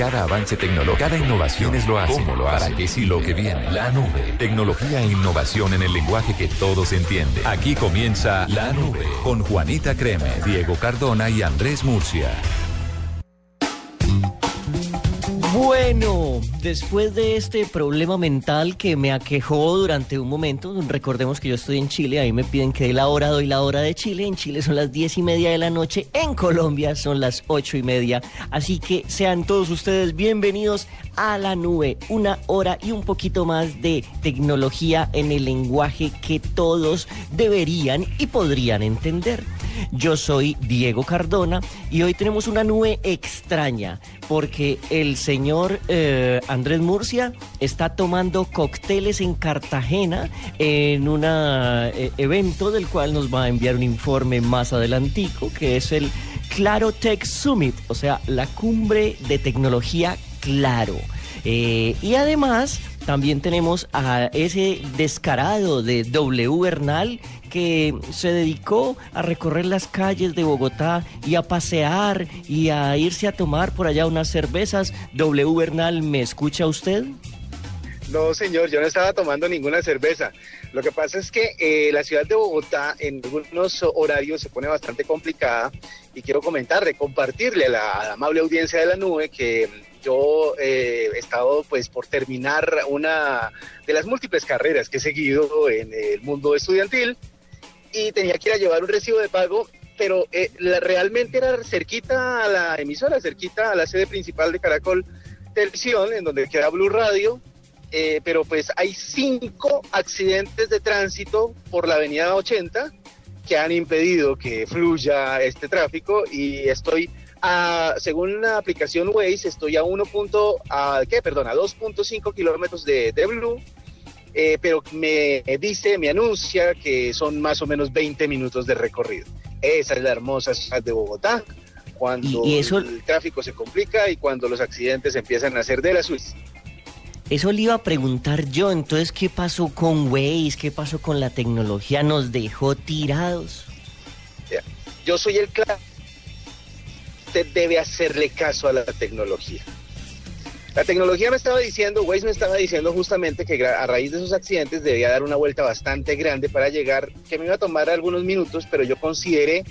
Cada avance tecnológico, cada innovación es lo hace. ¿Cómo lo hace? ¿Para qué sí lo que viene? La nube. Tecnología e innovación en el lenguaje que todos entienden. Aquí comienza La Nube con Juanita Creme, Diego Cardona y Andrés Murcia. Bueno, después de este problema mental que me aquejó durante un momento, recordemos que yo estoy en Chile, ahí me piden que dé la hora, doy la hora de Chile, en Chile son las diez y media de la noche, en Colombia son las ocho y media, así que sean todos ustedes bienvenidos a la nube, una hora y un poquito más de tecnología en el lenguaje que todos deberían y podrían entender. Yo soy Diego Cardona y hoy tenemos una nube extraña porque el señor eh, Andrés Murcia está tomando cócteles en Cartagena en un eh, evento del cual nos va a enviar un informe más adelantico que es el Claro Tech Summit, o sea, la cumbre de tecnología Claro. Eh, y además también tenemos a ese descarado de W Bernal que se dedicó a recorrer las calles de Bogotá y a pasear y a irse a tomar por allá unas cervezas. W Bernal, ¿me escucha usted? No, señor, yo no estaba tomando ninguna cerveza. Lo que pasa es que eh, la ciudad de Bogotá en algunos horarios se pone bastante complicada y quiero comentarle, compartirle a la amable audiencia de la nube que yo eh, he estado pues por terminar una de las múltiples carreras que he seguido en el mundo estudiantil y tenía que ir a llevar un recibo de pago, pero eh, realmente era cerquita a la emisora, cerquita a la sede principal de Caracol Televisión, en donde queda Blue Radio, eh, pero pues hay cinco accidentes de tránsito por la avenida 80 que han impedido que fluya este tráfico y estoy según la aplicación Waze, estoy a 1. a, ¿qué? Perdón, a 2.5 kilómetros de, de, Blue, eh, pero me dice, me anuncia que son más o menos 20 minutos de recorrido. Esa es la hermosa ciudad de Bogotá, cuando el tráfico se complica y cuando los accidentes empiezan a ser de la Suiza. Eso le iba a preguntar yo, entonces, ¿qué pasó con Waze? ¿Qué pasó con la tecnología? ¿Nos dejó tirados? Yo soy el claro usted debe hacerle caso a la tecnología. La tecnología me estaba diciendo, Waze me estaba diciendo justamente que a raíz de esos accidentes debía dar una vuelta bastante grande para llegar, que me iba a tomar algunos minutos, pero yo consideré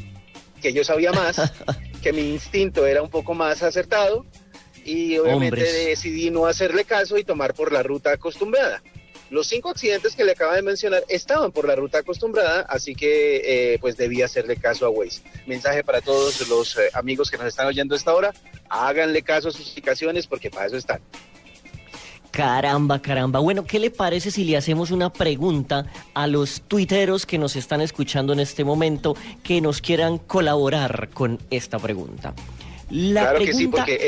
que yo sabía más, que mi instinto era un poco más acertado y obviamente decidí no hacerle caso y tomar por la ruta acostumbrada. Los cinco accidentes que le acaba de mencionar estaban por la ruta acostumbrada, así que eh, pues debía hacerle caso a Waze. Mensaje para todos los eh, amigos que nos están oyendo a esta hora, háganle caso a sus indicaciones porque para eso están. Caramba, caramba. Bueno, ¿qué le parece si le hacemos una pregunta a los tuiteros que nos están escuchando en este momento que nos quieran colaborar con esta pregunta? claro que sí, porque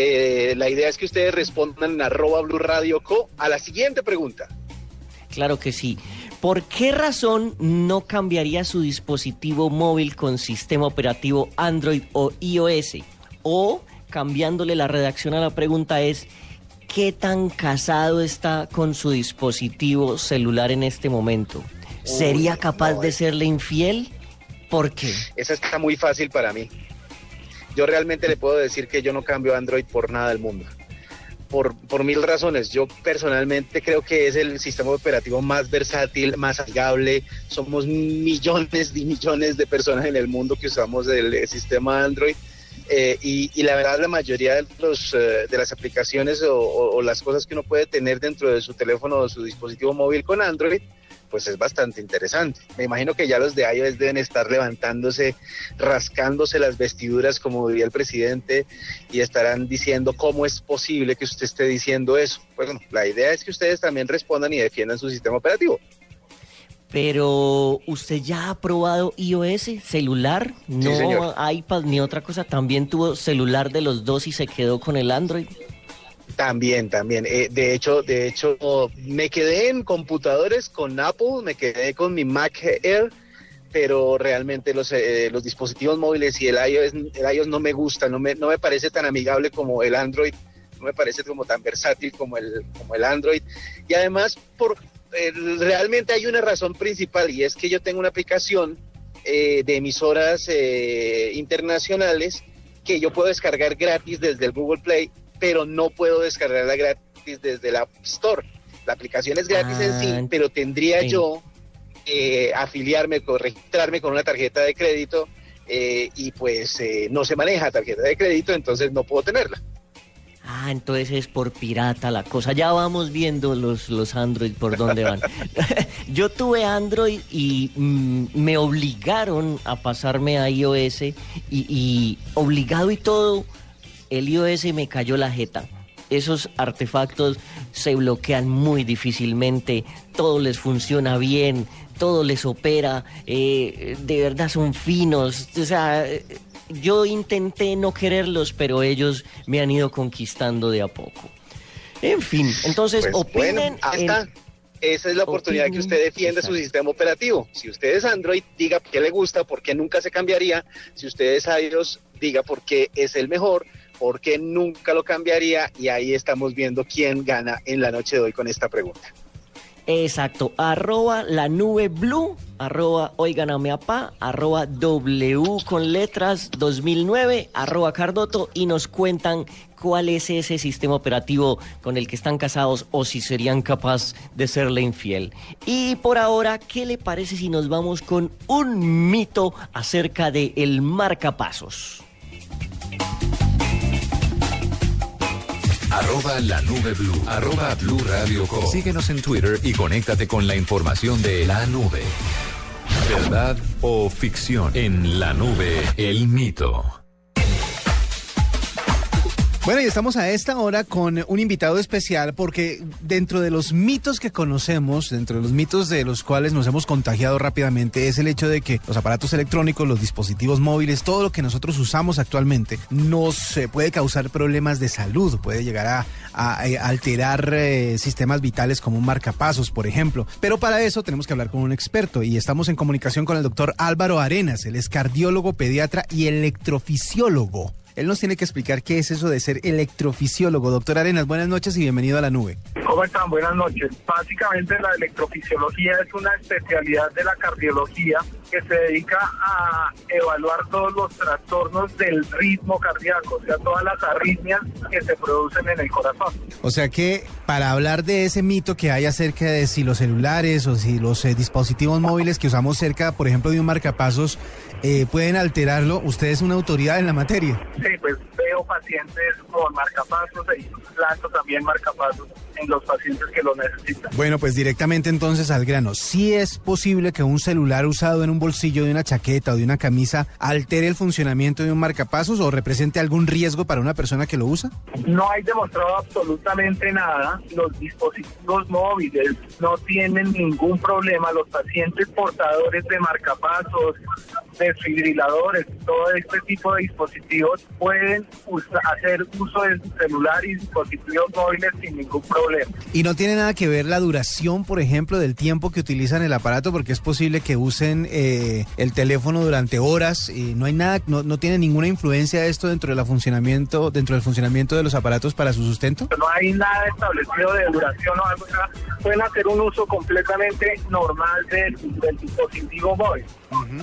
eh, la idea es que ustedes respondan en arroba Blue Radio Co a la siguiente pregunta. Claro que sí. ¿Por qué razón no cambiaría su dispositivo móvil con sistema operativo Android o iOS? O, cambiándole la redacción a la pregunta es, ¿qué tan casado está con su dispositivo celular en este momento? ¿Sería capaz de serle infiel? ¿Por qué? Esa está muy fácil para mí. Yo realmente le puedo decir que yo no cambio Android por nada del mundo por, por mil razones. Yo personalmente creo que es el sistema operativo más versátil, más amigable. Somos millones y millones de personas en el mundo que usamos el, sistema Android. Eh, y, la verdad la mayoría de, los, eh, de las aplicaciones o, las cosas que uno puede tener dentro de su teléfono o su dispositivo móvil con Android pues es bastante interesante. Me imagino que ya los de iOS deben estar levantándose, rascándose las vestiduras, como diría el presidente, y estarán diciendo cómo es posible que usted esté diciendo eso. Bueno, la idea es que ustedes también respondan y defiendan su sistema operativo. Pero usted ya ha probado iOS, celular, no iPad ni otra cosa, también tuvo celular de los dos y se quedó con el Android. También, también. Eh, de hecho, de hecho, me quedé en computadores con Apple, me quedé con mi Mac Air, pero realmente los, eh, los dispositivos móviles y el iOS, el iOS no me gusta, no me, no me parece tan amigable como el Android, no me parece como tan versátil como el, como el Android. Y además, por, eh, realmente hay una razón principal y es que yo tengo una aplicación de emisoras internacionales que yo puedo descargar gratis desde el Google Play pero no puedo descargarla gratis desde la App Store. La aplicación es gratis en sí, Ah, pero tendría sí. yo eh, afiliarme, o registrarme con una tarjeta de crédito eh, y pues eh, no se maneja tarjeta de crédito, entonces no puedo tenerla. Ah, entonces es por pirata la cosa. Ya vamos viendo los, los Android por dónde van. Yo tuve Android y mm, me obligaron a pasarme a iOS y, y obligado y todo, el iOS me cayó la jeta. Esos artefactos se bloquean muy difícilmente, todo les funciona bien, todo les opera, eh, de verdad son finos. O sea, eh, yo intenté no quererlos, pero ellos me han ido conquistando de a poco. En fin, entonces Pues, opinen. bueno, ahí en- está. Esa es la oportunidad que usted defiende su sistema operativo. Si usted es Android, diga qué le gusta, por qué nunca se cambiaría. Si usted es iOS, diga por qué es el mejor, por qué nunca lo cambiaría. Y ahí estamos viendo quién gana en la noche de hoy con esta pregunta. Exacto, arroba la nube blue, arroba oigan a mi apá, arroba W con letras 2009, arroba Cardoto y nos cuentan cuál es ese sistema operativo con el que están casados o si serían capaz de serle infiel. Y por ahora, ¿qué le parece si nos vamos con un mito acerca de el marcapasos? Arroba la nube blue. Arroba blue radio com. Síguenos en Twitter y conéctate con la información de la nube. ¿Verdad o ficción? En la nube, el mito. Bueno, y estamos a esta hora con un invitado especial porque dentro de los mitos que conocemos, dentro de los mitos de los cuales nos hemos contagiado rápidamente, es el hecho de que los aparatos electrónicos, los dispositivos móviles, todo lo que nosotros usamos actualmente nos eh, puede causar problemas de salud, puede llegar a, eh, alterar eh, sistemas vitales como un marcapasos, por ejemplo. Pero para eso tenemos que hablar con un experto y estamos en comunicación con el doctor Álvaro Arenas, él es cardiólogo, pediatra y electrofisiólogo. Él nos tiene que explicar qué es eso de ser electrofisiólogo. Doctor Arenas, buenas noches y bienvenido a la nube. ¿Cómo están? Buenas noches. Básicamente la electrofisiología es una especialidad de la cardiología que se dedica a evaluar todos los trastornos del ritmo cardíaco, o sea, todas las arritmias que se producen en el corazón. O sea que para hablar de ese mito que hay acerca de si los celulares o si los eh, dispositivos móviles que usamos cerca, por ejemplo, de un marcapasos, eh, pueden alterarlo, usted es una autoridad en la materia. Sí, pues veo pacientes con marcapasos e implanto también marcapasos en los pacientes que lo necesitan. Bueno, pues directamente entonces al grano. ¿Sí es posible que un celular usado en un bolsillo de una chaqueta o de una camisa altere el funcionamiento de un marcapasos o represente algún riesgo para una persona que lo usa? No hay demostrado absolutamente nada. Los dispositivos móviles no tienen ningún problema. Los pacientes portadores de marcapasos, desfibriladores, todo este tipo de dispositivos pueden usa- hacer uso de su celular y dispositivos móviles sin ningún problema. Y no tiene nada que ver la duración, por ejemplo, del tiempo que utilizan el aparato, porque es posible que usen eh, el teléfono durante horas. Y no hay nada, no, no tiene ninguna influencia esto dentro del funcionamiento, dentro del funcionamiento de los aparatos para su sustento. No hay nada establecido de duración o algo. pueden hacer un uso completamente normal del, del dispositivo móvil.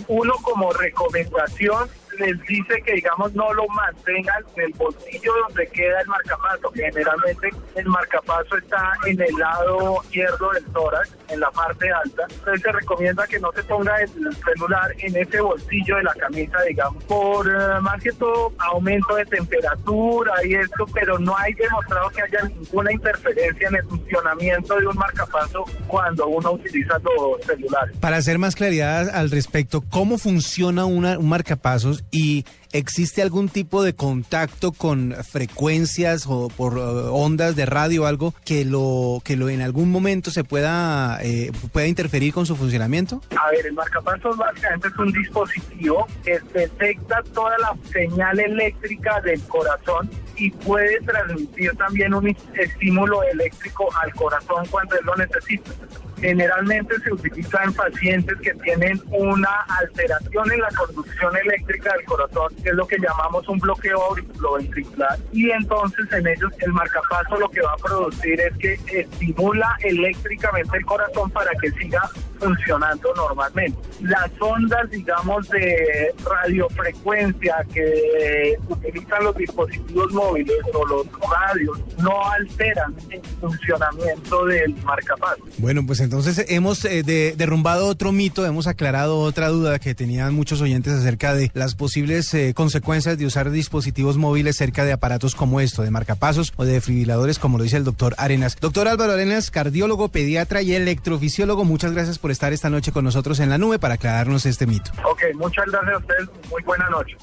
Uno como recomendación les dice que digamos no lo mantengan en el bolsillo donde queda el marcapaso, generalmente el marcapaso está en el lado izquierdo del tórax, en la parte alta. Entonces se recomienda que no se ponga el celular en ese bolsillo de la camisa, digamos, por eh, más que todo aumento de temperatura y esto, pero no hay demostrado que haya ninguna interferencia en el funcionamiento de un marcapaso cuando uno utiliza los celulares. Para hacer más claridad al respecto, ¿cómo funciona una- un marcapasos y existe algún tipo de contacto con frecuencias o por eh, ondas de radio o algo que lo que lo en algún momento se pueda eh, pueda interferir con su funcionamiento? A ver, el marcapasos básicamente es un dispositivo que detecta toda la señal eléctrica del corazón y puede transmitir también un estímulo eléctrico al corazón cuando él lo necesita. Generalmente se utiliza en pacientes que tienen una alteración en la conducción eléctrica del corazón, que es lo que llamamos un bloqueo auriculoventricular. Y entonces en ellos el marcapaso lo que va a producir es que estimula eléctricamente el corazón para que siga funcionando normalmente. Las ondas, digamos, de radiofrecuencia que utilizan los dispositivos móviles o los radios no alteran el funcionamiento del marcapasos. Bueno, pues entonces hemos eh, derrumbado otro mito, hemos aclarado otra duda que tenían muchos oyentes acerca de las posibles eh, consecuencias de usar dispositivos móviles cerca de aparatos como esto, de marcapasos o de defibriladores, como lo dice el doctor Arenas. Doctor Álvaro Arenas, cardiólogo, pediatra y electrofisiólogo, muchas gracias por estar esta noche con nosotros en la nube para aclararnos este mito. Ok, muchas gracias a ustedes. Muy buena noche.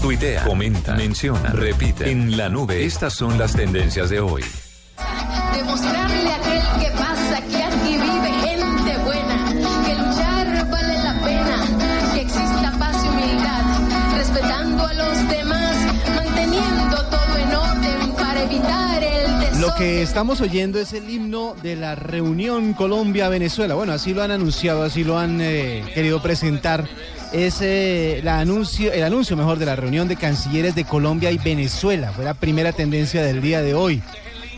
Tuitea, comenta, menciona, repite. En la nube, estas son las tendencias de hoy. Lo que estamos oyendo es el himno de la reunión Colombia-Venezuela. Bueno, así lo han anunciado, así lo han eh, querido presentar es eh, anuncio, el anuncio mejor de la reunión de cancilleres de Colombia y Venezuela. Fue la primera tendencia del día de hoy.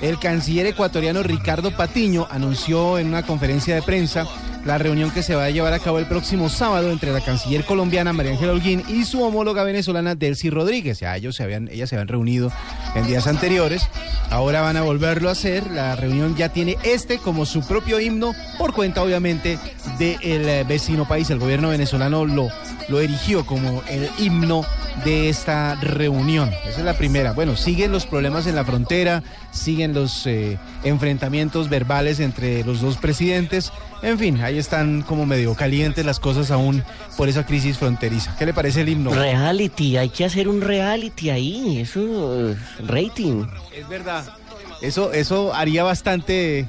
El canciller ecuatoriano Ricardo Patiño anunció en una conferencia de prensa la reunión que se va a llevar a cabo el próximo sábado entre la canciller colombiana María Ángela Holguín y su homóloga venezolana Delcy Rodríguez. Ya ellos se habían, ellas se habían reunido en días anteriores. Ahora van a volverlo a hacer. La reunión ya tiene este como su propio himno, por cuenta obviamente del eh, vecino país. El gobierno venezolano lo, lo erigió como el himno de esta reunión. Esa es la primera. Bueno, siguen los problemas en la frontera, siguen los eh, enfrentamientos verbales entre los dos presidentes. En fin, ahí están como medio calientes las cosas aún por esa crisis fronteriza. ¿Qué le parece el himno? Reality, hay que hacer un reality ahí, eso es rating. Es verdad. Eso, eso haría bastante, eh,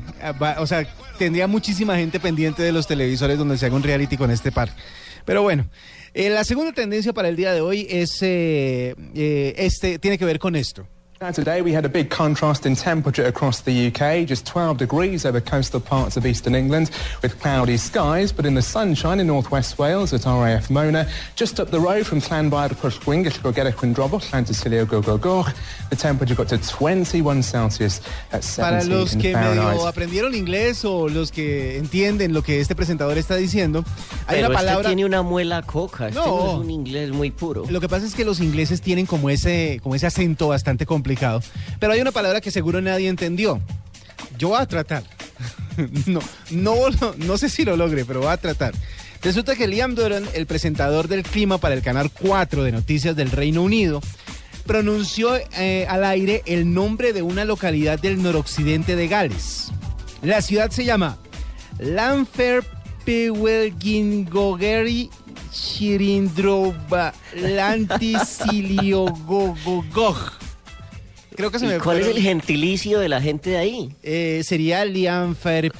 o sea, tendría muchísima gente pendiente de los televisores donde se haga un reality con este par. Pero bueno, eh, la segunda tendencia para el día de hoy es eh, eh, este, tiene que ver con esto. Today we had a big contrast in temperature across the UK, just 12 degrees over coastal parts of eastern England with cloudy skies, but in the sunshine in northwest Wales at RAF Mona, just up the road from Quindrobol, Llantysilio, Gogogog, the temperature got to 21 Celsius at 70 Para los que medio aprendieron inglés o los que entienden lo que este presentador está diciendo, hay Pero una este palabra... tiene una muela coca, este No. no es un inglés muy puro. Lo que pasa es que los ingleses tienen como ese, como ese acento bastante Pero hay una palabra que seguro nadie entendió. Yo voy a tratar. No, no, sé si lo logre, pero voy a tratar. Resulta que Liam Duran, el presentador del clima para el canal 4 de Noticias del Reino Unido, pronunció eh, al aire el nombre de una localidad del noroccidente de Gales. La ciudad se llama Lanfair Pewelgingogeri Shirindroba Lantisiligogogog. Creo que se ¿Y me cuál es el gentilicio de la gente de ahí? eh, sería Lianfer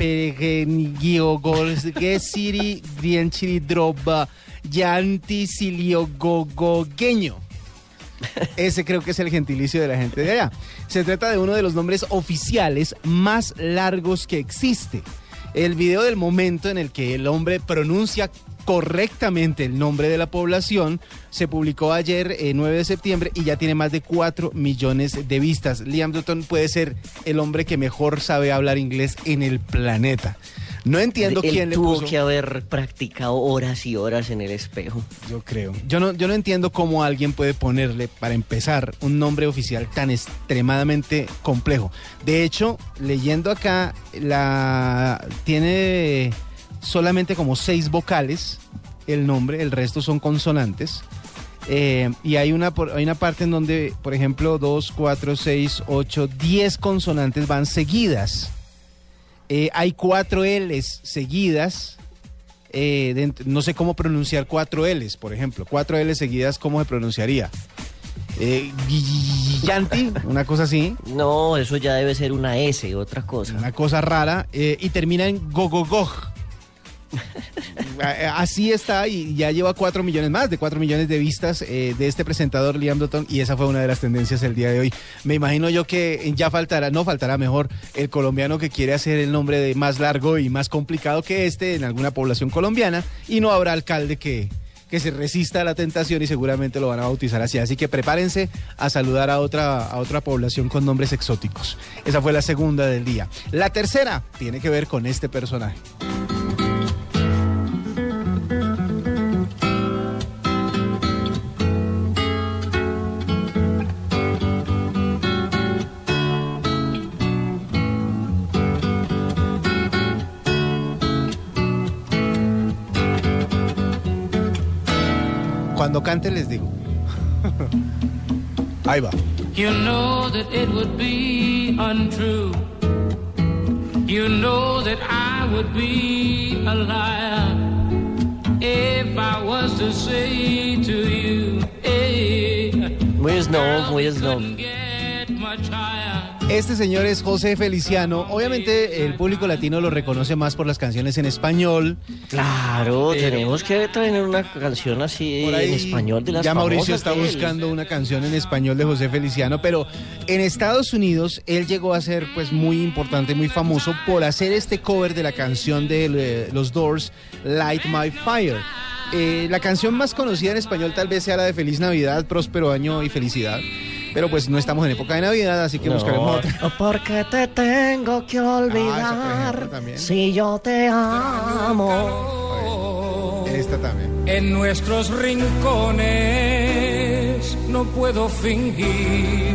Gesiri Drienchiridroba Yantisiliogogogueño. Ese creo que es el gentilicio de la gente de allá. Se trata de uno de los nombres oficiales más largos que existe. El video del momento en el que el hombre pronuncia correctamente el nombre de la población se publicó ayer, eh, 9 de septiembre, y ya tiene más de 4 millones de vistas. Liam Dutton puede ser el hombre que mejor sabe hablar inglés en el planeta. No entiendo Él quién le tuvo puso. que haber practicado horas y horas en el espejo. Yo creo. Yo no, yo no entiendo cómo alguien puede ponerle, para empezar, un nombre oficial tan extremadamente complejo. De hecho, leyendo acá, la tiene solamente como seis vocales el nombre, el resto son consonantes. Eh, y hay una, hay una parte en donde, por ejemplo, 2, 4, 6, 8, 10 consonantes van seguidas. Eh, hay cuatro L's seguidas. eh, no sé cómo pronunciar cuatro L's, por ejemplo. Cuatro L's seguidas, ¿cómo se pronunciaría? Eh, Yanti, una cosa así, No, eso ya debe ser una S, otra cosa. una cosa rara, eh, y termina en gogogog. A- Así está y ya lleva cuatro millones más de cuatro millones de vistas eh, de este presentador Liam Dutton y esa fue una de las tendencias el día de hoy. Me imagino yo que ya faltará, no faltará mejor el colombiano que quiere hacer el nombre de más largo y más complicado que este en alguna población colombiana y no habrá alcalde que, que se resista a la tentación y seguramente lo van a bautizar así. Así que prepárense a saludar a otra, a otra población con nombres exóticos. Esa fue la segunda del día. La tercera tiene que ver con este personaje. Cuando cante les digo. Ahí va. You know that it would be untrue. You know that I would be a liar if I was to say to you, hey, Muy snob, muy girl, Este señor es José Feliciano. Obviamente el público latino lo reconoce más por las canciones en español. Claro, Pero- tenemos que traer una canción así en español de las ya Mauricio está buscando una canción en español de José Feliciano, pero en Estados Unidos él llegó a ser pues muy importante, muy famoso por hacer este cover de la canción de eh, los Doors, Light My Fire. Eh, la canción más conocida en español tal vez sea la de Feliz Navidad, Próspero Año y Felicidad, pero pues no estamos en época de Navidad, así que No, buscaremos otra. Porque te tengo que olvidar ejemplo, también. si yo te amo. Esta también. En nuestros rincones no puedo fingir.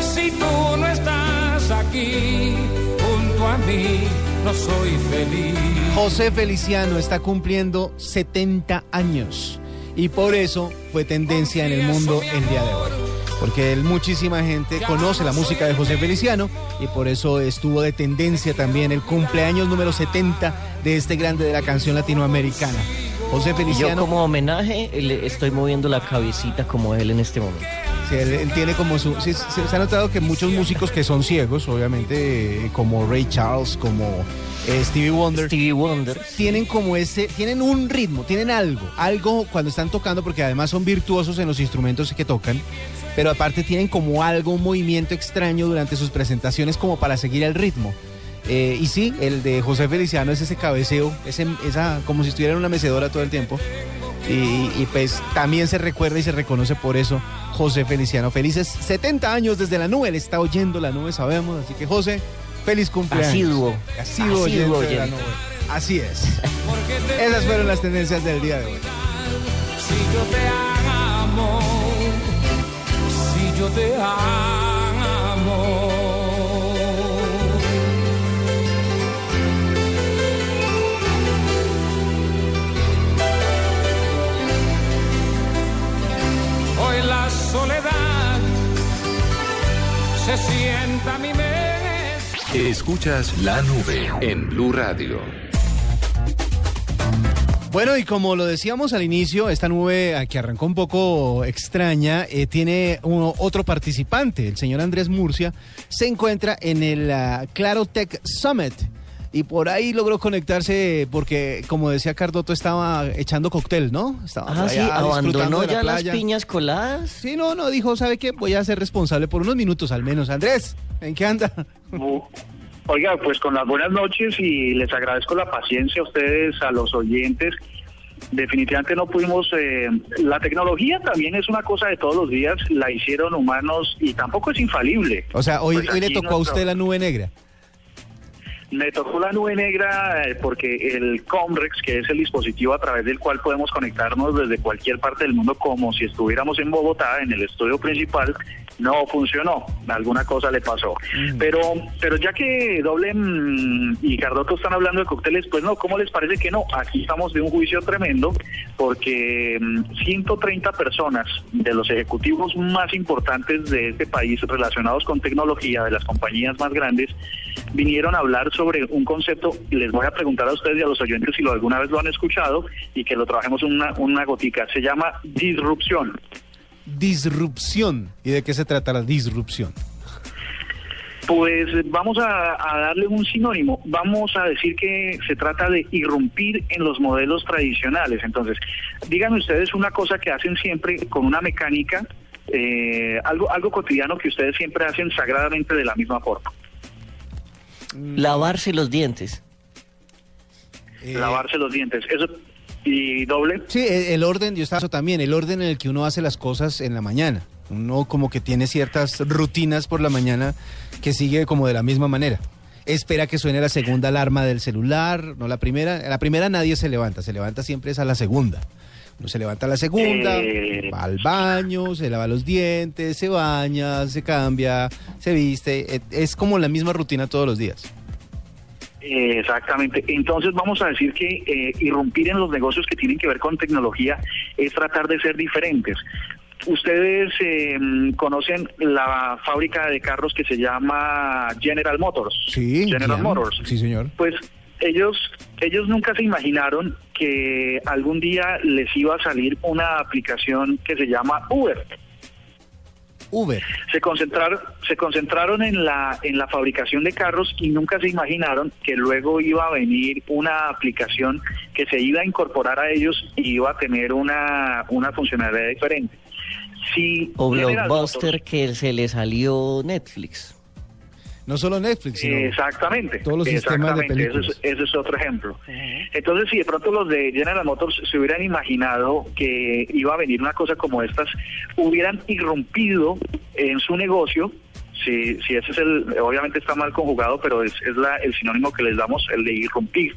Si tú no estás aquí junto a mí, no soy feliz. José Feliciano está cumpliendo 70 años y por eso fue tendencia en el mundo el día de hoy. Porque él, muchísima gente conoce la música de José Feliciano y por eso estuvo de tendencia también el cumpleaños número 70 de este grande de la canción latinoamericana. José Y yo Feliciano, como homenaje le estoy moviendo la cabecita como él en este momento. sí, él, él tiene como su... sí, se, se ha notado que muchos músicos que son ciegos, obviamente, eh, como Ray Charles, como eh, Stevie Wonder, Stevie Wonder. tienen como ese, tienen un ritmo, tienen algo, algo cuando están tocando, porque además son virtuosos en los instrumentos que tocan, pero aparte tienen como algo, un movimiento extraño durante sus presentaciones como para seguir el ritmo. Eh, y sí, el de José Feliciano es ese cabeceo, ese, esa, como si estuviera en una mecedora todo el tiempo. Y, y, pues también se recuerda y se reconoce por eso José Feliciano. Felices 70 años desde la nube, él está oyendo la nube, sabemos. Así que José, feliz cumpleaños. Asiduo. Asiduo, Asiduo oyente de la nube. Así es. Esas fueron las tendencias del día de hoy. Yo te amo. Hoy la soledad se sienta mi mesa. Escuchas la nube en Blue Radio. Bueno, y como lo decíamos al inicio, esta nube que arrancó un poco extraña, eh, tiene uno- otro participante, el señor Andrés Murcia, se encuentra en el ah, Claro Tech Summit. Y por ahí logró conectarse porque, como decía Cardoto, estaba echando cóctel, ¿no? Estaba Ah, sí, allá abandonó de la ya las piñas coladas. Sí, no, no, dijo, ¿sabe qué? Voy a ser responsable por unos minutos al menos. Andrés, ¿en qué anda? Oiga, pues con las buenas noches y les agradezco la paciencia a ustedes, a los oyentes. Definitivamente no pudimos, eh, la tecnología también es una cosa de todos los días, la hicieron humanos y tampoco es infalible. O sea, hoy, Pues hoy le tocó a usted la nube negra. Me tocó la nube negra eh, porque el Comrex, que es el dispositivo a través del cual podemos conectarnos desde cualquier parte del mundo como si estuviéramos en Bogotá, en el estudio principal, no funcionó. Alguna cosa le pasó. Pero pero ya que Doble mm, y Cardoto están hablando de cócteles, pues no, ¿cómo les parece que no? Aquí estamos de un juicio tremendo porque mm, 130 personas de los ejecutivos más importantes de este país relacionados con tecnología, de las compañías más grandes, vinieron a hablar sobre un concepto, y les voy a preguntar a ustedes y a los oyentes si lo alguna vez lo han escuchado y que lo trabajemos una, una gotica. Se llama disrupción. Disrupción. ¿Y de qué se trata la disrupción? Pues vamos a, a darle un sinónimo. Vamos a decir que se trata de irrumpir en los modelos tradicionales. Entonces, díganme ustedes una cosa que hacen siempre con una mecánica, eh, algo, algo cotidiano que ustedes siempre hacen sagradamente de la misma forma. Lavarse los dientes. Eh, Lavarse los dientes. Eso y doble. Sí, e- el orden, yo estaba también, el orden en el que uno hace las cosas en la mañana. Uno como que tiene ciertas rutinas por la mañana que sigue como de la misma manera. Espera que suene la segunda alarma del celular, no la primera. La primera nadie se levanta, se levanta siempre es a la segunda. Uno se levanta a la segunda, Eh. va al baño, se lava los dientes, se baña, se cambia, se viste. E- Es como la misma rutina todos los días. Eh, Exactamente. Entonces vamos a decir que eh, irrumpir en los negocios que tienen que ver con tecnología es tratar de ser diferentes. Ustedes eh, conocen la fábrica de carros que se llama General Motors. Sí, General. Motors. Sí, señor. Pues ellos ellos nunca se imaginaron que algún día les iba a salir una aplicación que se llama Uber. Uber. Se concentraron se concentraron en la en la fabricación de carros y nunca se imaginaron que luego iba a venir una aplicación que se iba a incorporar a ellos y iba a tener una una funcionalidad diferente. Si O Blockbuster que se le salió Netflix. No solo Netflix, sino Exactamente. todos los sistemas de exactamente, ese películas. es, ese es otro ejemplo. Entonces, si de pronto los de General Motors se hubieran imaginado que iba a venir una cosa como estas, hubieran irrumpido en su negocio. Si, si ese es el, obviamente está mal conjugado, pero es, es la, el sinónimo que les damos, el de irrumpir.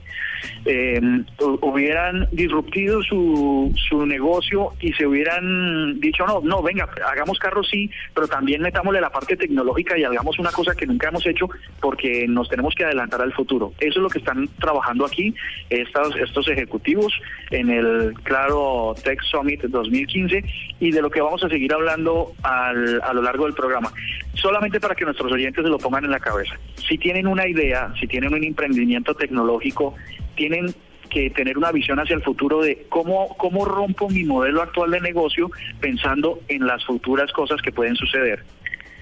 Eh, hu- hubieran disruptido su, su negocio y se hubieran dicho, no, no, venga, hagamos carros sí, pero también metámosle la parte tecnológica y hagamos una cosa que nunca hemos hecho porque nos tenemos que adelantar al futuro. Eso es lo que están trabajando aquí estos, estos ejecutivos en el Claro Tech Summit 2015 y de lo que vamos a seguir hablando al- a lo largo del programa. Solamente para que nuestros oyentes se lo pongan en la cabeza. Si tienen una idea, si tienen un emprendimiento tecnológico, tienen que tener una visión hacia el futuro de cómo, cómo rompo mi modelo actual de negocio pensando en las futuras cosas que pueden suceder.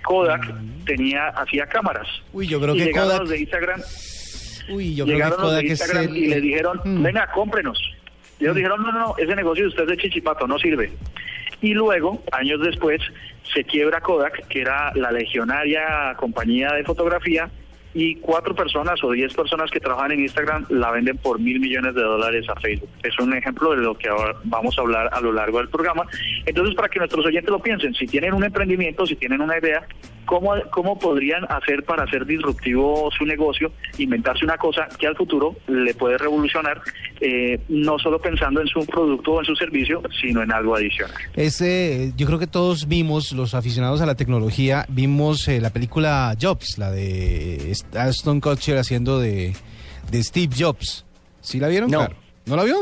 Kodak tenía hacía cámaras. Uy, yo creo y que llegaron Kodak- los de Instagram Uy, yo creo que llegaron los de Instagram el- y le dijeron, Mm. venga, cómprenos. Y ellos dijeron, no, no, no, ese negocio de usted es de chichipato, no sirve. Y luego, años después, se quiebra Kodak, que era la legionaria compañía de fotografía, y cuatro personas o diez personas que trabajan en Instagram la venden por mil millones de dólares a Facebook. Es un ejemplo de lo que ahora vamos a hablar a lo largo del programa. Entonces, para que nuestros oyentes lo piensen, si tienen un emprendimiento, si tienen una idea, ¿cómo, cómo podrían hacer para hacer disruptivo su negocio, inventarse una cosa que al futuro le puede revolucionar, eh, no solo pensando en su producto o en su servicio, sino en algo adicional? Ese, yo creo que todos vimos, los aficionados a la tecnología, vimos eh, la película Jobs, la de Aston Kutcher haciendo de, de Steve Jobs. ¿Sí la vieron? No. Claro. ¿No la vio?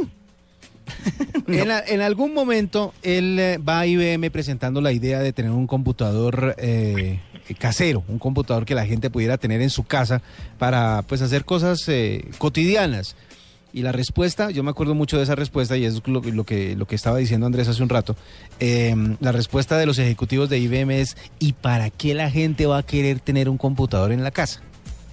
en, la- en algún momento él eh, va a IBM presentando la idea de tener un computador eh, casero, un computador que la gente pudiera tener en su casa para pues hacer cosas eh, cotidianas. Y la respuesta, yo me acuerdo mucho de esa respuesta y es lo, lo que, lo que estaba diciendo Andrés hace un rato, eh, la respuesta de los ejecutivos de IBM es, ¿y para qué la gente va a querer tener un computador en la casa?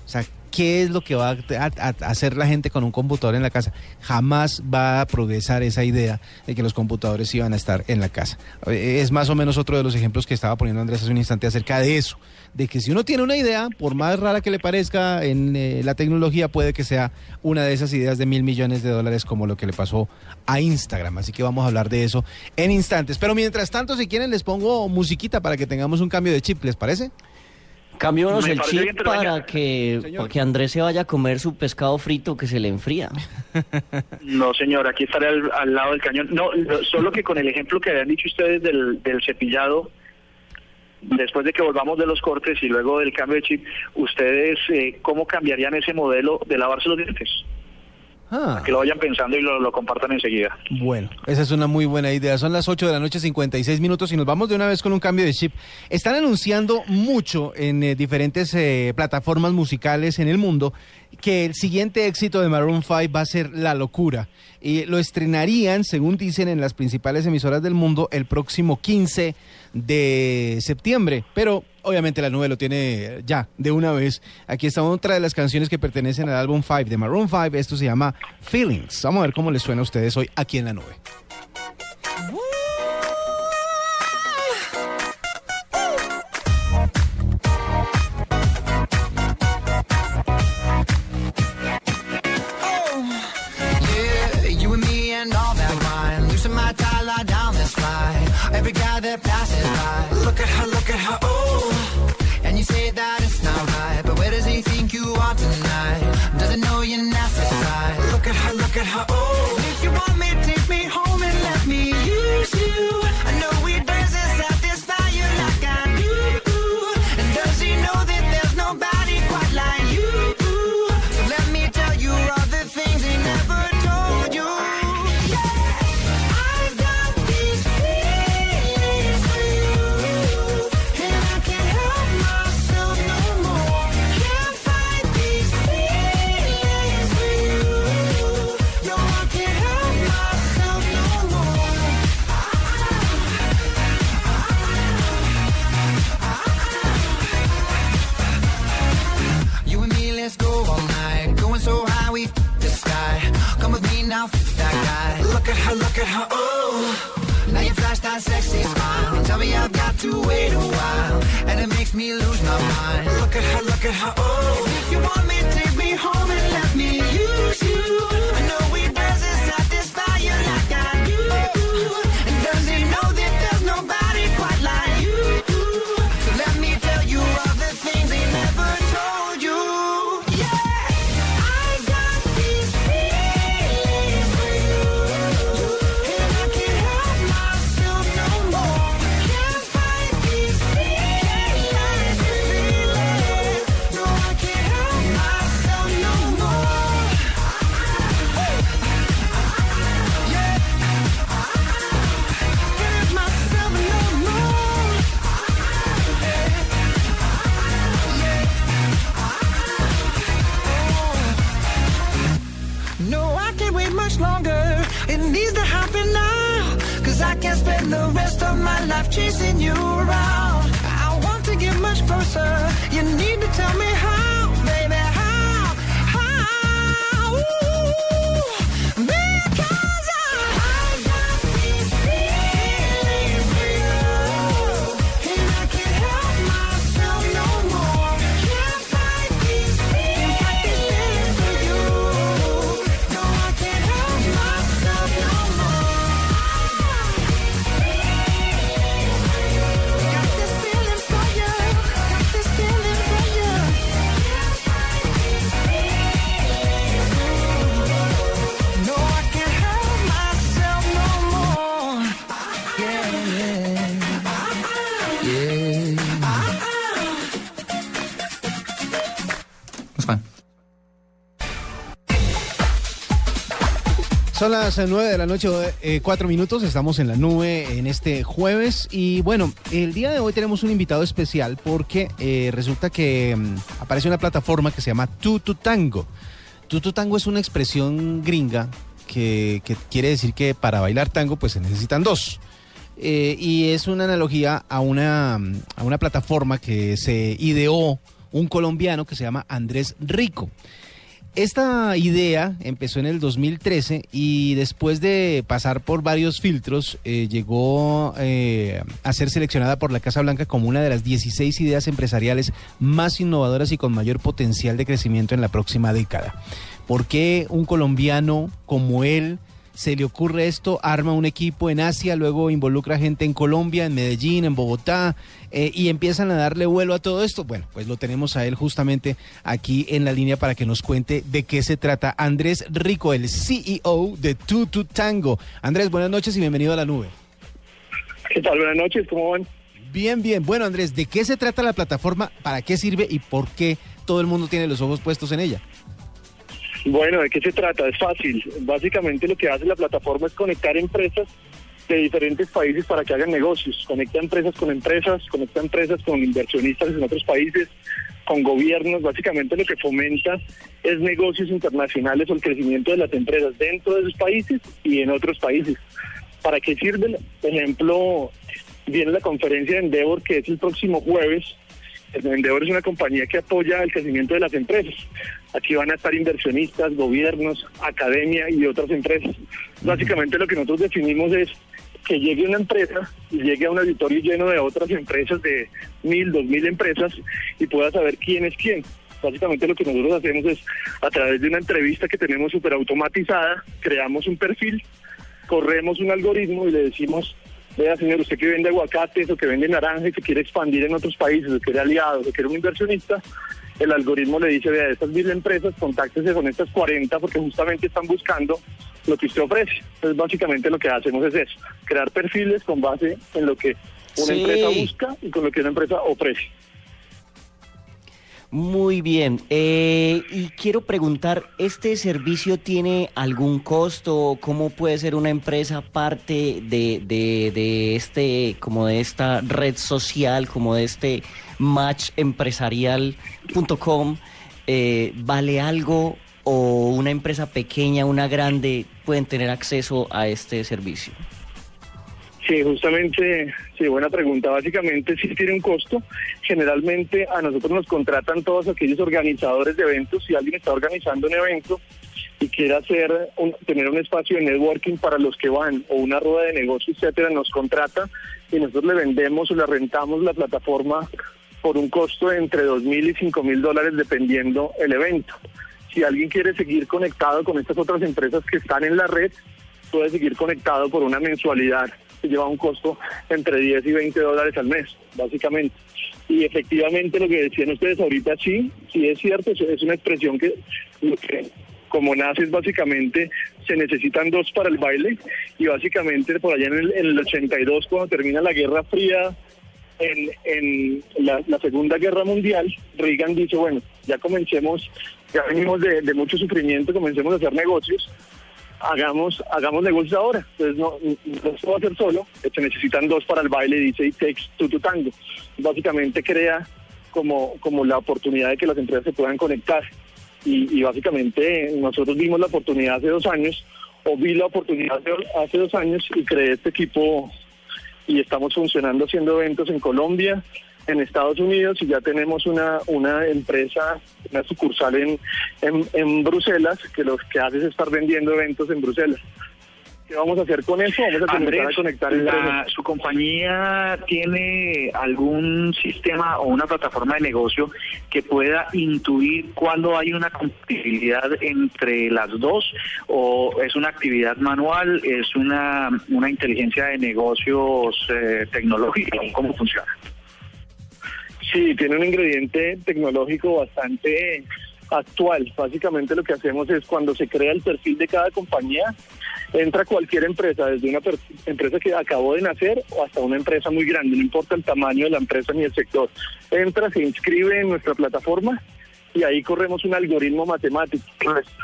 O sea, ¿qué es lo que va a, hacer la gente con un computador en la casa? Jamás va a progresar esa idea de que los computadores iban a estar en la casa. Eh, Es más o menos otro de los ejemplos que estaba poniendo Andrés hace un instante acerca de eso, de que si uno tiene una idea, por más rara que le parezca en eh, la tecnología, puede que sea una de esas ideas de mil millones de dólares como lo que le pasó a Instagram. Así que vamos a hablar de eso en instantes. Pero mientras tanto, si quieren, les pongo musiquita para que tengamos un cambio de chip, ¿les parece? Cambiónos Me el chip bien, para que, Señor. para que Andrés se vaya a comer su pescado frito que se le enfría. No, señor, aquí estaré al, al lado del cañón. No, lo- solo que con el ejemplo que habían dicho ustedes del, del cepillado, después de que volvamos de los cortes y luego del cambio de chip, ustedes, eh, ¿cómo cambiarían ese modelo de lavarse los dientes? Ah. Que lo vayan pensando y lo, lo compartan enseguida. Bueno, esa es una muy buena idea. Son las 8 de la noche, 56 minutos, y nos vamos de una vez con un cambio de chip. Están anunciando mucho en eh, diferentes eh, plataformas musicales en el mundo que el siguiente éxito de Maroon 5 va a ser La Locura. Y lo estrenarían, según dicen en las principales emisoras del mundo, el próximo 15 de septiembre. Pero obviamente la nube lo tiene ya, de una vez. Aquí está otra de las canciones que pertenecen al álbum 5 de Maroon 5. Esto se llama Feelings. Vamos a ver cómo les suena a ustedes hoy aquí en la nube. Spend the rest of my life chasing you around. I want to get much closer. You need to tell me Son las eh, nueve de la noche, eh, cuatro minutos. Estamos en la nube en este jueves. Y bueno, el día de hoy tenemos un invitado especial porque eh, resulta que mm, aparece una plataforma que se llama Tutu Tango. Tutu Tango es una expresión gringa que, que quiere decir que para bailar tango pues se necesitan dos. Eh, y es una analogía a una, mm, a una plataforma que se ideó un colombiano que se llama Andrés Rico. Esta idea empezó en el 2013 y después de pasar por varios filtros eh, llegó eh, a ser seleccionada por la Casa Blanca como una de las 16 ideas empresariales más innovadoras y con mayor potencial de crecimiento en la próxima década. ¿Por qué un colombiano como él se le ocurre esto, arma un equipo en Asia, luego involucra gente en Colombia, en Medellín, en Bogotá, eh, y empiezan a darle vuelo a todo esto. Bueno, pues lo tenemos a él justamente aquí en la línea para que nos cuente de qué se trata. Andrés Rico, el CEO de Tutu Tango. Andrés, buenas noches y bienvenido a la nube. ¿Qué tal? Buenas noches, ¿cómo van? Bien, bien. Bueno, Andrés, ¿de qué se trata la plataforma? ¿Para qué sirve y por qué todo el mundo tiene los ojos puestos en ella? Bueno, ¿de qué se trata? Es fácil. Básicamente lo que hace la plataforma es conectar empresas de diferentes países para que hagan negocios. Conecta empresas con empresas, conecta empresas con inversionistas en otros países, con gobiernos. Básicamente lo que fomenta es negocios internacionales o el crecimiento de las empresas dentro de esos países y en otros países. ¿Para qué sirven? Por ejemplo, viene la conferencia de Endeavor que es el próximo jueves. Endeavor es una compañía que apoya el crecimiento de las empresas. Aquí van a estar inversionistas, gobiernos, academia y otras empresas. Básicamente lo que nosotros definimos es que llegue una empresa y llegue a un auditorio lleno de otras empresas, de mil, dos mil empresas, y pueda saber quién es quién. Básicamente lo que nosotros hacemos es, a través de una entrevista que tenemos súper automatizada, creamos un perfil, corremos un algoritmo y le decimos, vea señor, usted que vende aguacates o que vende naranja y que quiere expandir en otros países, o quiere aliados, o quiere un inversionista, el algoritmo le dice, vea, estas mil empresas, contáctese con estas 40 porque justamente están buscando lo que usted ofrece. Entonces, básicamente lo que hacemos es eso, crear perfiles con base en lo que una Sí. empresa busca y con lo que una empresa ofrece. Muy bien. Eh, y quiero preguntar, ¿este servicio tiene algún costo? ¿Cómo puede ser una empresa parte de, de, de este, como de esta red social, como de este matchempresarial.com? Eh, ¿Vale algo o una empresa pequeña, una grande, pueden tener acceso a este servicio? Sí, justamente, sí, buena pregunta. Básicamente sí tiene un costo. Generalmente a nosotros nos contratan todos aquellos organizadores de eventos. Si alguien está organizando un evento y quiere hacer un- tener un espacio de networking para los que van o una rueda de negocio, etcétera, nos contrata y nosotros le vendemos o le rentamos la plataforma por un costo de entre dos mil y cinco mil dólares dependiendo el evento. Si alguien quiere seguir conectado con estas otras empresas que están en la red, puede seguir conectado por una mensualidad lleva un costo entre 10 y 20 dólares al mes, básicamente. Y efectivamente lo que decían ustedes ahorita, sí, sí es cierto, es- una expresión que, que como nace es básicamente se necesitan dos para el baile y básicamente por allá en el, en el 82 cuando termina la Guerra Fría en, en la, la Segunda Guerra Mundial, Reagan dice, bueno, ya comencemos, ya venimos de, de mucho sufrimiento, comencemos a hacer negocios, hagamos hagamos negocios ahora. Entonces no, no se va a hacer solo, se necesitan dos para el baile, dice It Takes Two to Tango. Básicamente crea como, como la oportunidad de que las empresas se puedan conectar. Y, y básicamente nosotros vimos la oportunidad hace dos años, o vi la oportunidad hace, hace dos años y creé este equipo y estamos funcionando haciendo eventos en Colombia, en Estados Unidos y ya tenemos una, una empresa, una sucursal en, en, en Bruselas que lo que hace es estar vendiendo eventos en Bruselas. ¿Qué vamos a hacer con eso? Vamos a Andrés, a conectar la-. ¿su compañía tiene algún sistema o una plataforma de negocio que pueda intuir cuándo hay una compatibilidad entre las dos? ¿O es una actividad manual? ¿Es una, una inteligencia de negocios eh, tecnológica? ¿Cómo funciona? Sí, tiene un ingrediente tecnológico bastante actual. Básicamente lo que hacemos es cuando se crea el perfil de cada compañía, entra cualquier empresa, desde una empresa que acabó de nacer o hasta una empresa muy grande, no importa el tamaño de la empresa ni el sector. Entra, se inscribe en nuestra plataforma y ahí corremos un algoritmo matemático.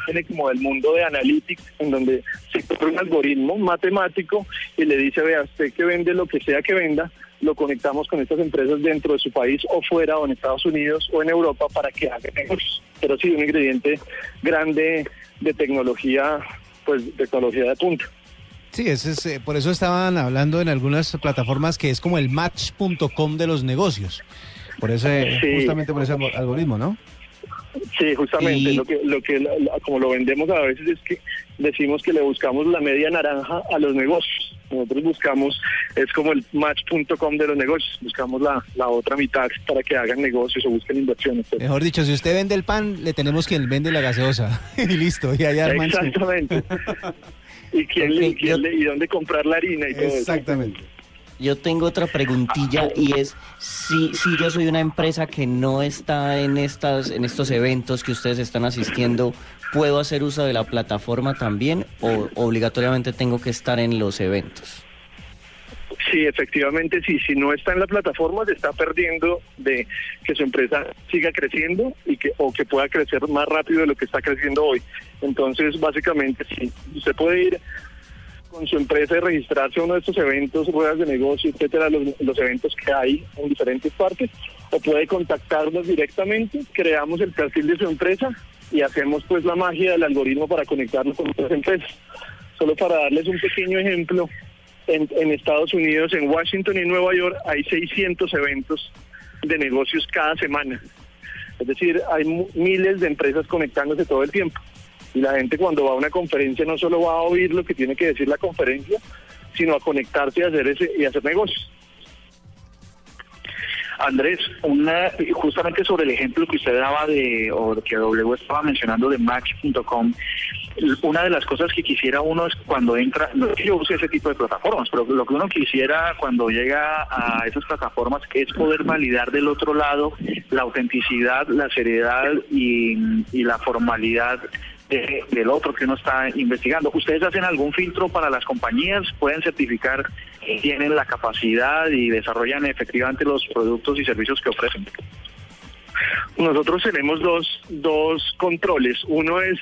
Viene como del mundo de analytics, en donde se corre un algoritmo matemático y le dice, vea, usted que vende lo que sea que venda, lo conectamos con estas empresas dentro de su país o fuera, o en Estados Unidos o en Europa para que hagan negocios. Pero sí, un ingrediente grande de tecnología, pues tecnología de punta. Sí, ese es, eh, por eso estaban hablando en algunas plataformas que es como el match.com de los negocios. Por Sí. justamente por ese algo- algoritmo, ¿no? Sí, justamente, Y- lo que, lo que como lo vendemos a veces es que decimos que le buscamos la media naranja a los negocios. Nosotros buscamos, es como el match.com de los negocios, buscamos la, la otra mitad para que hagan negocios o busquen inversiones. Mejor dicho, si usted vende el pan, le tenemos quien vende la gaseosa. y listo, y ahí arman Exactamente. ¿Y, quién, le- Ok, quién yo- le- y dónde comprar la harina y todo eso? Exactamente. Yo tengo otra preguntilla y es si, si yo soy una empresa que no está en estas en estos eventos que ustedes están asistiendo, ¿puedo hacer uso de la plataforma también o obligatoriamente tengo que estar en los eventos? Sí, efectivamente, sí. Si no está en la plataforma, se está perdiendo de que su empresa siga creciendo y que o que pueda crecer más rápido de lo que está creciendo hoy. Entonces, básicamente, sí. Usted puede ir con su empresa y registrarse a uno de estos eventos, ruedas de negocio, etcétera, los, eventos que hay en diferentes partes, o puede contactarnos directamente, creamos el perfil de su empresa y hacemos pues la magia del algoritmo para conectarnos con otras empresas. Solo para darles un pequeño ejemplo, en, Estados Unidos, en Washington y Nueva York hay 600 eventos de negocios cada semana. Es decir, hay miles de empresas conectándose todo el tiempo. Y la gente cuando va a una conferencia no solo va a oír lo que tiene que decir la conferencia, sino a conectarse y hacer, ese, y hacer negocios. Andrés, una, justamente sobre el ejemplo que usted daba de, o que W estaba mencionando de Match.com, una de las cosas que quisiera uno es cuando entra, no es que yo use ese tipo de plataformas, pero lo que uno quisiera cuando llega a esas plataformas es poder validar del otro lado la autenticidad, la seriedad y, y la formalidad de- del otro que uno está investigando. ¿Ustedes hacen algún filtro para las compañías? ¿Pueden certificar que tienen la capacidad y desarrollan efectivamente los productos y servicios que ofrecen? Nosotros tenemos dos, dos controles. Uno es,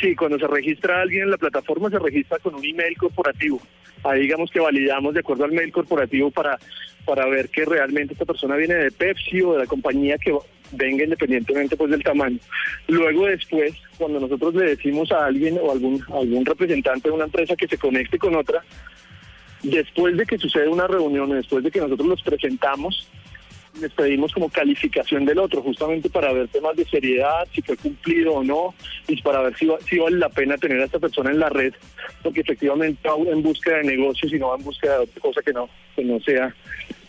sí, cuando se registra alguien en la plataforma, se registra con un email corporativo. Ahí digamos que validamos de acuerdo al mail corporativo para, para ver que realmente esta persona viene de Pepsi o de la compañía que venga independientemente pues del tamaño. Luego después, cuando nosotros le decimos a alguien o algún, algún representante de una empresa que se conecte con otra, después de que sucede una reunión, después de que nosotros los presentamos, les pedimos como calificación del otro, justamente para ver temas de seriedad, si fue cumplido o no, y para ver si, si vale la pena tener a esta persona en la red, porque efectivamente va en búsqueda de negocios y no va en búsqueda de otra cosa que no, que no sea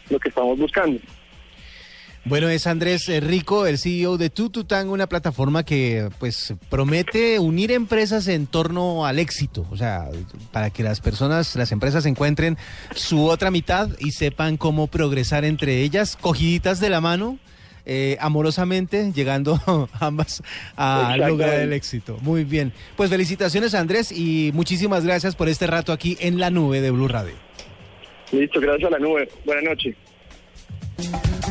lo que estamos buscando. Bueno, es Andrés eh, Rico, el CEO de Tututang, una plataforma que pues promete unir empresas en torno al éxito, o sea, para que las personas, las empresas encuentren su otra mitad y sepan cómo progresar entre ellas, cogiditas de la mano, eh, amorosamente, llegando ambas al lugar del éxito. Muy bien. Pues felicitaciones Andrés y muchísimas gracias por este rato aquí en la nube de Blue Radio. Listo, gracias a la nube. Buenas noches.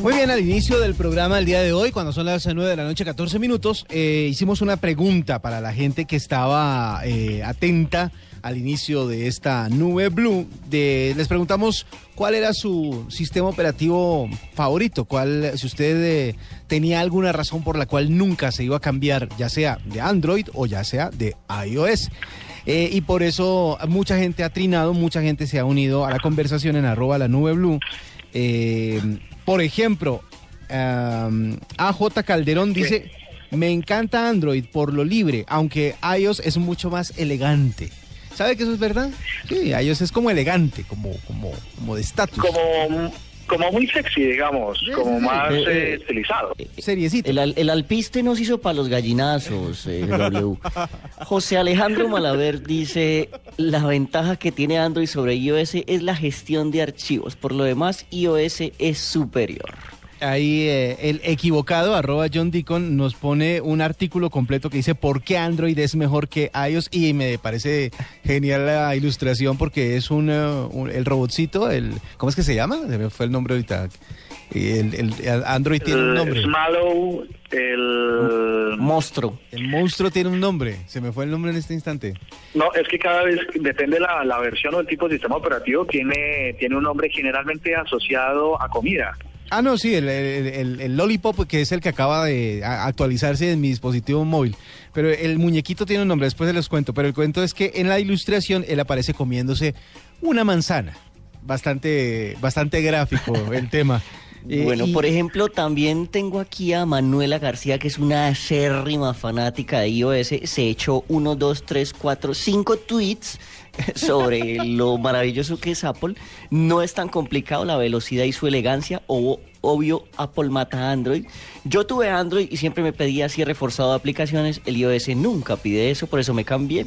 Muy bien, al inicio del programa el día de hoy, cuando son las 9 de la noche, 14 minutos, eh, hicimos una pregunta para la gente que estaba eh, atenta al inicio de esta nube blue. Les preguntamos cuál era su sistema operativo favorito, cuál, si usted eh, tenía alguna razón por la cual nunca se iba a cambiar, ya sea de Android o ya sea de iOS. Y por eso mucha gente ha trinado, mucha gente se ha unido a la conversación en arroba la nube blue. Eh, por ejemplo, um, AJ Calderón dice, me encanta Android por lo libre, aunque iOS es mucho más elegante. ¿Sabe que eso es verdad? Sí, iOS es como elegante, como, como, como de estatus. Como, como muy sexy, digamos, como más Eh, eh, eh, estilizado. Seriecito. El, al- el alpiste nos hizo para los gallinazos, eh, W. José Alejandro Malaver dice, la ventaja que tiene Android sobre iOS es la gestión de archivos. Por lo demás, iOS es superior. Ahí eh, el equivocado, arroba John Deacon, nos pone un artículo completo que dice por qué Android es mejor que iOS y me parece genial la ilustración porque es un, eh, un- el robotcito, el ¿cómo es que se llama? Se me fue el nombre ahorita. El, el- el Android tiene un El nombre. Smallow, el... Monstruo. El monstruo tiene un nombre. Se me fue el nombre en este instante. No, es que cada vez, depende la, la versión o el tipo de sistema operativo, tiene, tiene un nombre generalmente asociado a comida. Ah, no, sí, el, el- el- el Lollipop, que es el que acaba de actualizarse en mi dispositivo móvil. Pero el muñequito tiene un nombre, después se los cuento. Pero el cuento es que en la ilustración él aparece comiéndose una manzana. Bastante, bastante gráfico el tema. Eh, Bueno, y- por ejemplo, también tengo aquí a Manuela García, que es una acérrima fanática de iOS. Se echó uno, dos, tres, cuatro, cinco tweets sobre lo maravilloso que es Apple. No es tan complicado la velocidad y su elegancia. O, obvio, Apple mata Android. Yo tuve Android y siempre me pedía cierre forzado de aplicaciones. El iOS nunca pide eso, por eso me cambié.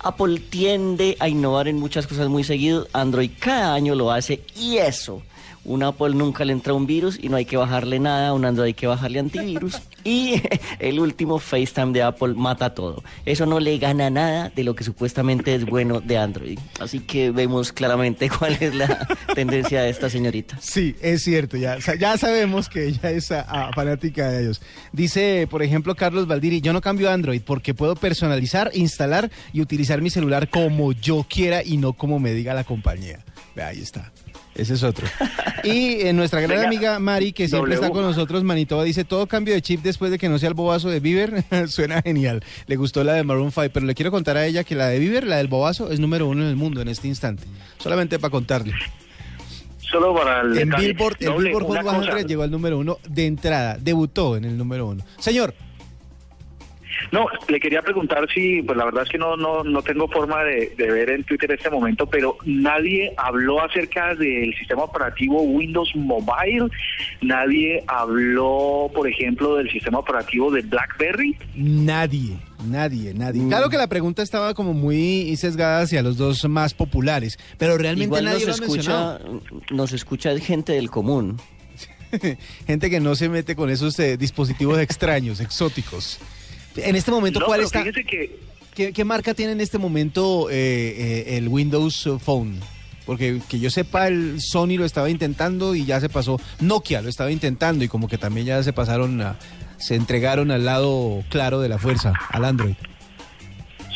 Apple tiende a innovar en muchas cosas muy seguido. Android cada año lo hace y eso. Un Apple nunca le entra un virus y no hay que bajarle nada, un Android hay que bajarle antivirus. Y el último FaceTime de Apple mata todo. Eso no le gana nada de lo que supuestamente es bueno de Android. Así que vemos claramente cuál es la tendencia de esta señorita. Sí, es cierto, ya, sa- ya sabemos que ella es fanática de ellos. Dice, por ejemplo, Carlos Valdiri, yo no cambio Android porque puedo personalizar, instalar y utilizar mi celular como yo quiera y no como me diga la compañía. Ahí está. Ese es otro. Y eh, nuestra gran Venga, amiga Mari, que siempre W. está con nosotros, Manitoba, dice, todo cambio de chip después de que no sea el bobazo de Bieber, suena genial. Le gustó la de Maroon 5, pero le quiero contar a ella que la de Bieber, la del bobazo, es número uno en el mundo en este instante. Solamente para contarle. Solo para el En. Billboard, el Billboard Hot 100 cosa. llegó al número uno de entrada, debutó en el número uno. Señor, No, le quería preguntar si, pues la verdad es que no no, no tengo forma de, de ver en Twitter este momento, pero nadie habló acerca del sistema operativo Windows Mobile, nadie habló, por ejemplo, del sistema operativo de BlackBerry. nadie, nadie, nadie. Claro que la pregunta estaba como muy sesgada hacia los dos más populares, pero realmente Igual nadie nos lo ha mencionado. escucha, nos escucha gente del común. Gente que no se mete con esos eh, dispositivos extraños, exóticos. En este momento, No, ¿cuál está? que ¿Qué, qué marca tiene en este momento eh, eh, el Windows Phone? Porque que yo sepa, el Sony lo estaba intentando y ya se pasó. Nokia lo estaba intentando y como que también ya se pasaron, a- se entregaron al lado claro de la fuerza, al Android.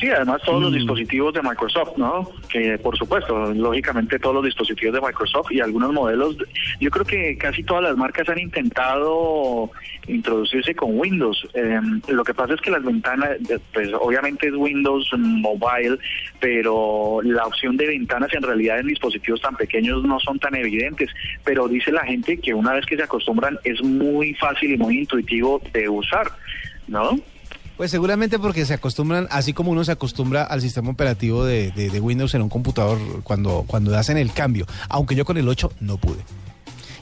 Sí, además todos Mm. los dispositivos de Microsoft, ¿no? Que por supuesto, lógicamente todos los dispositivos de Microsoft y algunos modelos, yo creo que casi todas las marcas han intentado introducirse con Windows. Eh, lo que pasa es que las ventanas, pues obviamente es Windows Mobile, pero la opción de ventanas en realidad en dispositivos tan pequeños no son tan evidentes. Pero dice la gente que una vez que se acostumbran es muy fácil y muy intuitivo de usar, ¿no? Pues seguramente porque se acostumbran, así como uno se acostumbra al sistema operativo de, Windows en un computador cuando, cuando hacen el cambio. Aunque yo con el 8 no pude.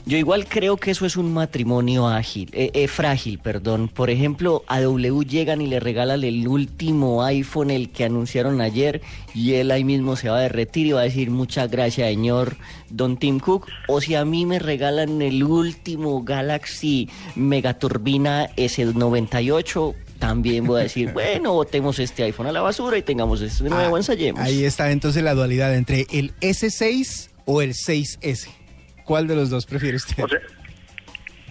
Yo igual creo que eso es un matrimonio ágil, eh, eh, frágil, perdón. Por ejemplo, a W llegan y le regalan el último iPhone, el que anunciaron ayer, y él ahí mismo se va a derretir y va a decir muchas gracias, señor Don Tim Cook. O si a mí me regalan el último Galaxy Megaturbina S98, también voy a decir, bueno, botemos este iPhone a la basura y tengamos este nuevo, ensayemos. Ahí está entonces la dualidad entre el S6 o el 6S. ¿Cuál de los dos prefiere usted? O sea,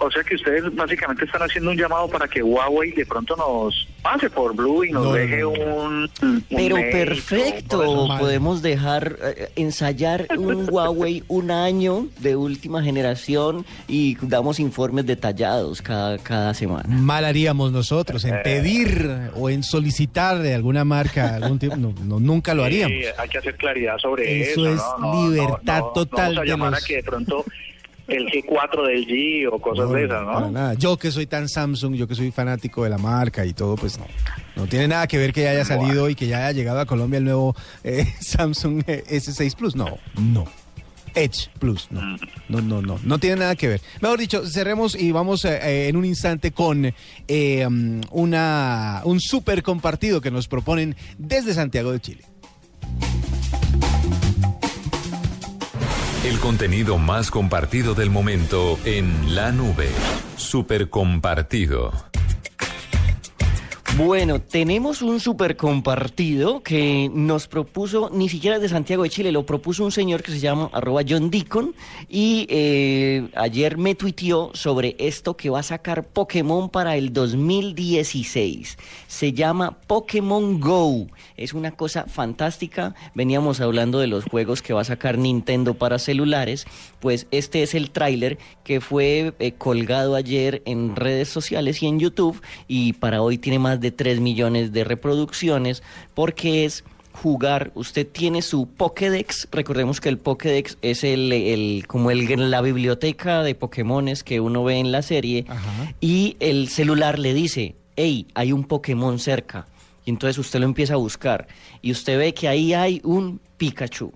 o sea que ustedes básicamente están haciendo un llamado para que Huawei de pronto nos pase por Blue y nos No, deje no. un, un Pero mail perfecto, podemos dejar eh, ensayar un Huawei un año de última generación y damos informes detallados cada, cada semana. Mal haríamos nosotros Eh. en pedir o en solicitar de alguna marca algún tipo. No, no, nunca lo haríamos. Sí, hay que hacer claridad sobre Eso eso. es libertad no, no, total vamos a de llamar los- a que de pronto el G4 del G o cosas No, de no, esas, para ¿no? nada. Yo que soy tan Samsung, yo que soy fanático de la marca y todo, pues no. No tiene nada que ver que ya haya salido y que ya haya llegado a Colombia el nuevo eh, Samsung eh, S6 Plus. No, no. Edge Plus, no. No, no, no. No tiene nada que ver. Mejor dicho, cerremos y vamos eh, eh, en un instante con eh, um, una, un súper compartido que nos proponen desde Santiago de Chile. El contenido más compartido del momento en la nube. Super compartido. Bueno, tenemos un super compartido que nos propuso, ni siquiera de Santiago de Chile, lo propuso un señor que se llama John Deacon y eh, ayer me tuiteó sobre esto que va a sacar Pokémon para el 2016. Se llama Pokémon Go. Es una cosa fantástica. Veníamos hablando de los juegos que va a sacar Nintendo para celulares. Pues este es el tráiler que fue eh, colgado ayer en redes sociales y en YouTube y para hoy tiene más de 3 millones de reproducciones porque es jugar, usted tiene su Pokédex, recordemos que el Pokédex es el, el como el, la biblioteca de Pokémones que uno ve en la serie y el celular le dice, hey, hay un Pokémon cerca y entonces usted lo empieza a buscar y usted ve que ahí hay un Pikachu.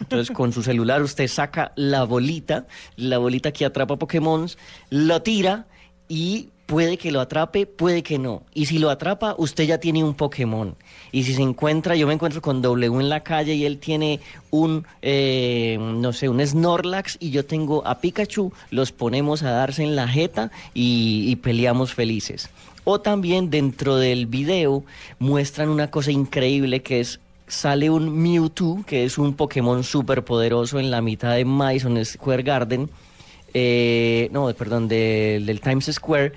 Entonces con su celular usted saca la bolita, la bolita que atrapa Pokémon, lo tira y puede que lo atrape, puede que no. Y si lo atrapa, usted ya tiene un Pokémon. Y si se encuentra, yo me encuentro con W en la calle y él tiene un, eh, no sé, un Snorlax y yo tengo a Pikachu, los ponemos a darse en la jeta y, peleamos felices. O también dentro del video muestran una cosa increíble que es sale un Mewtwo, que es un Pokémon súper poderoso en la mitad de Madison Square Garden, eh, no, perdón, del- Times Square,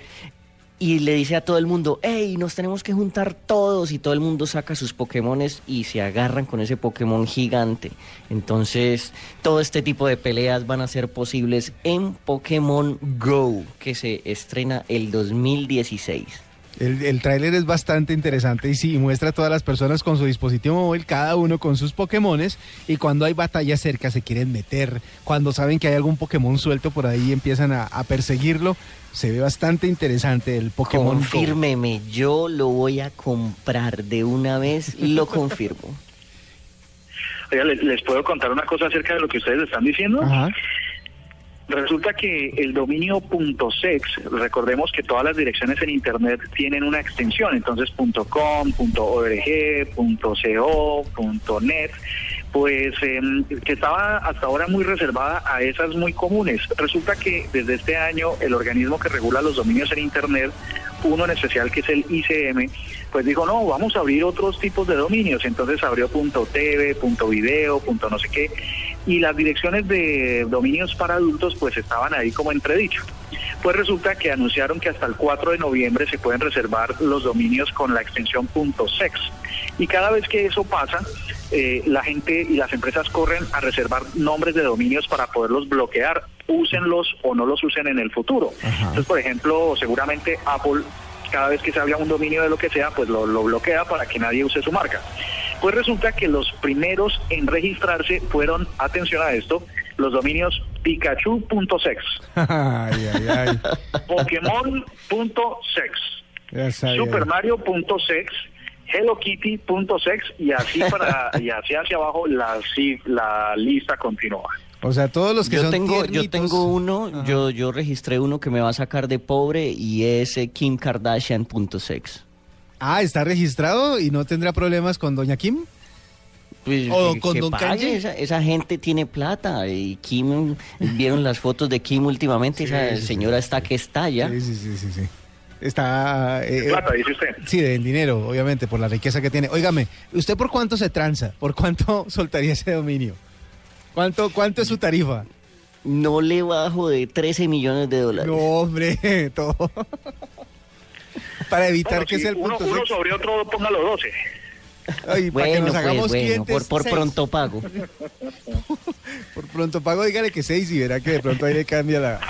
y le dice a todo el mundo, hey, nos tenemos que juntar todos, y todo el mundo saca sus Pokémones y se agarran con ese Pokémon gigante. Entonces, todo este tipo de peleas van a ser posibles en Pokémon Go, que se estrena el 2016. El, el tráiler es bastante interesante y sí, muestra a todas las personas con su dispositivo móvil, cada uno con sus Pokémones, y cuando hay batalla cerca se quieren meter, cuando saben que hay algún Pokémon suelto por ahí empiezan a, a perseguirlo. Se ve bastante interesante el Pokémon. Go. Confírmeme, yo lo voy a comprar de una vez, lo confirmo. Oiga, ¿les, les puedo contar una cosa acerca de lo que ustedes están diciendo? Ajá. Resulta que el dominio .sex, recordemos que todas las direcciones en internet tienen una extensión, entonces .com, .org, .co, .net, pues eh, que estaba hasta ahora muy reservada a esas muy comunes. Resulta que desde este año el organismo que regula los dominios en internet, uno en especial que es el ICM, pues dijo, no, vamos a abrir otros tipos de dominios. Entonces abrió punto .tv, punto .video, punto no sé qué. Y las direcciones de dominios para adultos pues estaban ahí como entredicho. Pues resulta que anunciaron que hasta el 4 de noviembre se pueden reservar los dominios con la extensión .sex. Y cada vez que eso pasa, eh, la gente y las empresas corren a reservar nombres de dominios para poderlos bloquear, úsenlos o no los usen en el futuro. Entonces, por ejemplo, seguramente Apple cada vez que se habla un dominio de lo que sea, pues lo, lo bloquea para que nadie use su marca. Pues resulta que los primeros en registrarse fueron, atención a esto, los dominios pikachu.sex. Pokémon.sex, Ya sabía. Supermario.sex, Hello Kitty.sex y así para y así hacia abajo la, la lista continúa. O sea, todos los que Yo son tengo, yo tiernitos- tengo uno, yo, yo registré uno que me va a sacar de pobre y es eh, kimkardashian.sex. Ah, está registrado y no tendrá problemas con Doña Kim. Pues, ¿O que- con Don Kanye? Esa, esa gente tiene plata y Kim, vieron las fotos de Kim últimamente, esa sí, sí. señora está que estalla. Sí, sí, sí, sí, sí. Está... eh, Plata, dice usted. Sí, de dinero, obviamente, por la riqueza que tiene. Óigame, ¿usted por cuánto se tranza? ¿Por cuánto soltaría ese dominio? ¿Cuánto, cuánto es su tarifa? No le bajo de 13 millones de dólares. No, hombre, todo. Para evitar Bueno, que si sea el uno, punto uno sex. sobre otro, póngalo 12. Ay, para que Bueno, nos pues hagamos bueno, clientes por, por seis. pronto pago. Por pronto pago, dígale que seis y verá que de pronto ahí le cambia la,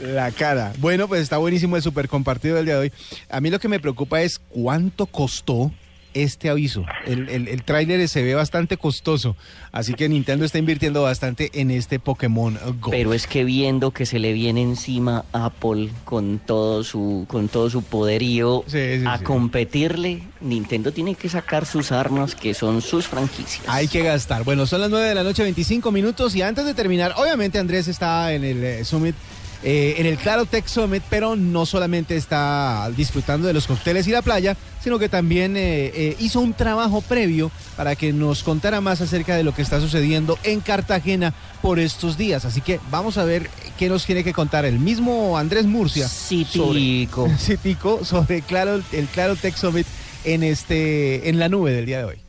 la cara. Bueno, pues está buenísimo el super compartido del día de hoy. A mí lo que me preocupa es cuánto costó este aviso. El, el, el tráiler se ve bastante costoso, así que Nintendo está invirtiendo bastante en este Pokémon Go. Pero es que viendo que se le viene encima Apple con todo su con todo su poderío Sí, sí, a sí. competirle, Nintendo tiene que sacar sus armas que son sus franquicias. Hay que gastar. Bueno, son las 9 de la noche, 25 minutos. Y antes de terminar, obviamente Andrés está en el eh, Summit, eh, en el Claro Tech Summit, pero no solamente está disfrutando de los cócteles y la playa, sino que también eh, eh, hizo un trabajo previo para que nos contara más acerca de lo que está sucediendo en Cartagena por estos días. Así que vamos a ver qué nos tiene que contar el mismo Andrés Murcia. Citico. Sobre, Citico, sobre claro, el Claro Tech Summit en, este, en la nube del día de hoy.